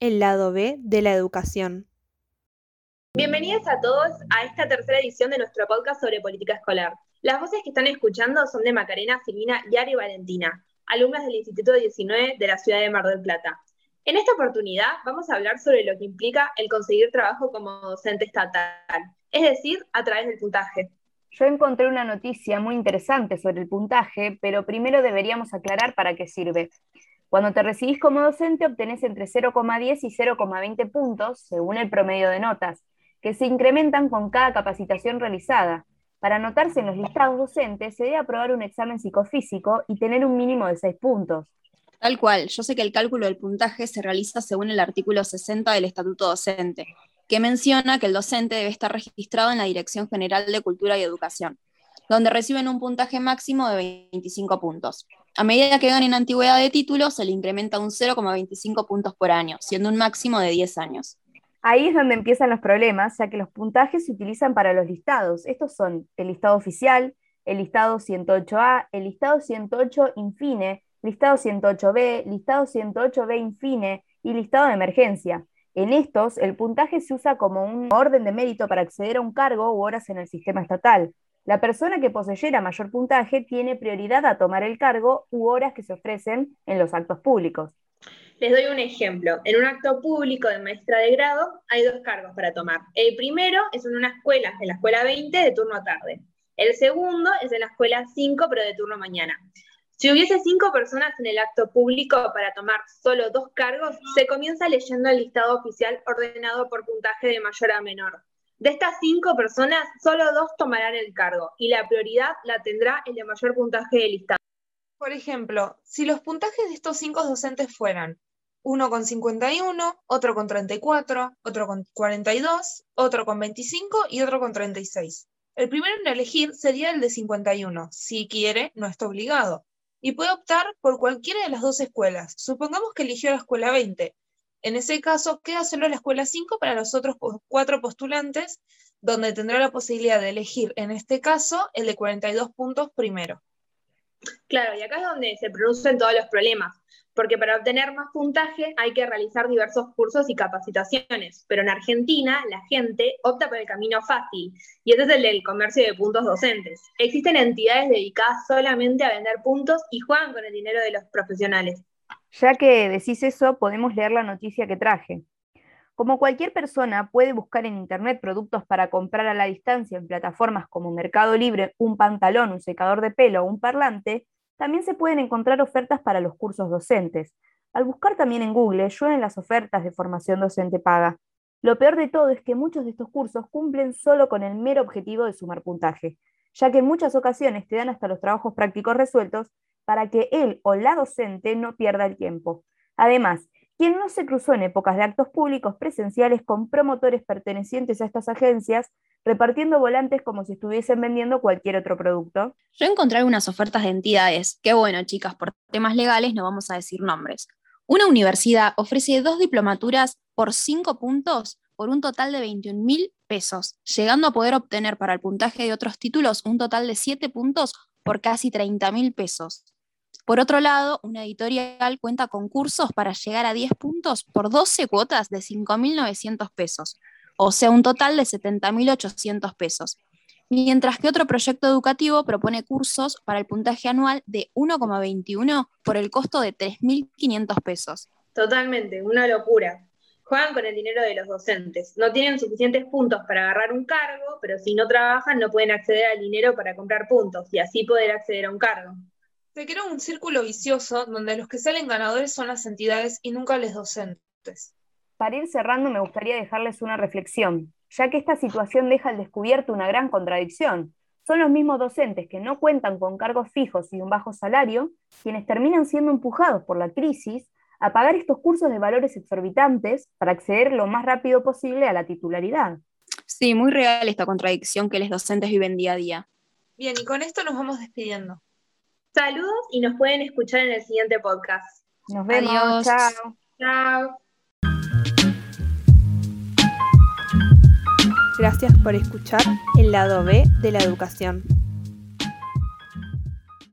el lado B de la educación. Bienvenidos a todos a esta tercera edición de nuestro podcast sobre política escolar. Las voces que están escuchando son de Macarena, Silvina, Yari y Valentina, alumnas del Instituto 19 de la ciudad de Mar del Plata. En esta oportunidad vamos a hablar sobre lo que implica el conseguir trabajo como docente estatal, es decir, a través del puntaje. Yo encontré una noticia muy interesante sobre el puntaje, pero primero deberíamos aclarar para qué sirve. Cuando te recibís como docente obtenés entre 0,10 y 0,20 puntos, según el promedio de notas, que se incrementan con cada capacitación realizada. Para anotarse en los listados docentes se debe aprobar un examen psicofísico y tener un mínimo de 6 puntos. Tal cual, yo sé que el cálculo del puntaje se realiza según el artículo 60 del Estatuto Docente, que menciona que el docente debe estar registrado en la Dirección General de Cultura y Educación, donde reciben un puntaje máximo de 25 puntos. A medida que ganen antigüedad de título, se le incrementa un 0,25 puntos por año, siendo un máximo de 10 años. Ahí es donde empiezan los problemas, ya que los puntajes se utilizan para los listados. Estos son el listado oficial, el listado 108A, el listado 108 infine, listado 108B, listado 108B infine y listado de emergencia. En estos, el puntaje se usa como un orden de mérito para acceder a un cargo u horas en el sistema estatal. La persona que poseyera mayor puntaje tiene prioridad a tomar el cargo u horas que se ofrecen en los actos públicos. Les doy un ejemplo. En un acto público de maestra de grado hay dos cargos para tomar. El primero es en una escuela, en la escuela 20, de turno tarde. El segundo es en la escuela 5, pero de turno mañana. Si hubiese cinco personas en el acto público para tomar solo dos cargos, se comienza leyendo el listado oficial ordenado por puntaje de mayor a menor. De estas cinco personas, solo dos tomarán el cargo y la prioridad la tendrá el de mayor puntaje del listado. Por ejemplo, si los puntajes de estos cinco docentes fueran uno con 51, otro con 34, otro con 42, otro con 25 y otro con 36. El primero en elegir sería el de 51. Si quiere, no está obligado y puede optar por cualquiera de las dos escuelas. Supongamos que eligió la escuela 20. En ese caso, queda solo la escuela 5 para los otros cuatro postulantes, donde tendrá la posibilidad de elegir, en este caso, el de 42 puntos primero. Claro, y acá es donde se producen todos los problemas, porque para obtener más puntaje hay que realizar diversos cursos y capacitaciones, pero en Argentina la gente opta por el camino fácil, y ese es el del comercio de puntos docentes. Existen entidades dedicadas solamente a vender puntos y juegan con el dinero de los profesionales. Ya que decís eso, podemos leer la noticia que traje. Como cualquier persona puede buscar en Internet productos para comprar a la distancia en plataformas como Mercado Libre, un pantalón, un secador de pelo o un parlante, también se pueden encontrar ofertas para los cursos docentes. Al buscar también en Google, llueven las ofertas de formación docente paga. Lo peor de todo es que muchos de estos cursos cumplen solo con el mero objetivo de sumar puntaje, ya que en muchas ocasiones te dan hasta los trabajos prácticos resueltos para que él o la docente no pierda el tiempo. Además, quien no se cruzó en épocas de actos públicos presenciales con promotores pertenecientes a estas agencias, repartiendo volantes como si estuviesen vendiendo cualquier otro producto. Yo encontré algunas ofertas de entidades, que bueno, chicas, por temas legales no vamos a decir nombres. Una universidad ofrece dos diplomaturas por cinco puntos por un total de 21 mil pesos, llegando a poder obtener para el puntaje de otros títulos un total de 7 puntos por casi 30 mil pesos. Por otro lado, una editorial cuenta con cursos para llegar a 10 puntos por 12 cuotas de 5.900 pesos, o sea, un total de 70.800 pesos. Mientras que otro proyecto educativo propone cursos para el puntaje anual de 1,21 por el costo de 3.500 pesos. Totalmente, una locura. Juegan con el dinero de los docentes. No tienen suficientes puntos para agarrar un cargo, pero si no trabajan no pueden acceder al dinero para comprar puntos y así poder acceder a un cargo. Se crea un círculo vicioso donde los que salen ganadores son las entidades y nunca los docentes. Para ir cerrando, me gustaría dejarles una reflexión, ya que esta situación deja al descubierto una gran contradicción. Son los mismos docentes que no cuentan con cargos fijos y un bajo salario quienes terminan siendo empujados por la crisis a pagar estos cursos de valores exorbitantes para acceder lo más rápido posible a la titularidad. Sí, muy real esta contradicción que los docentes viven día a día. Bien, y con esto nos vamos despidiendo. Saludos y nos pueden escuchar en el siguiente podcast. Nos vemos. Chao. Chao. Gracias por escuchar el lado B de la educación.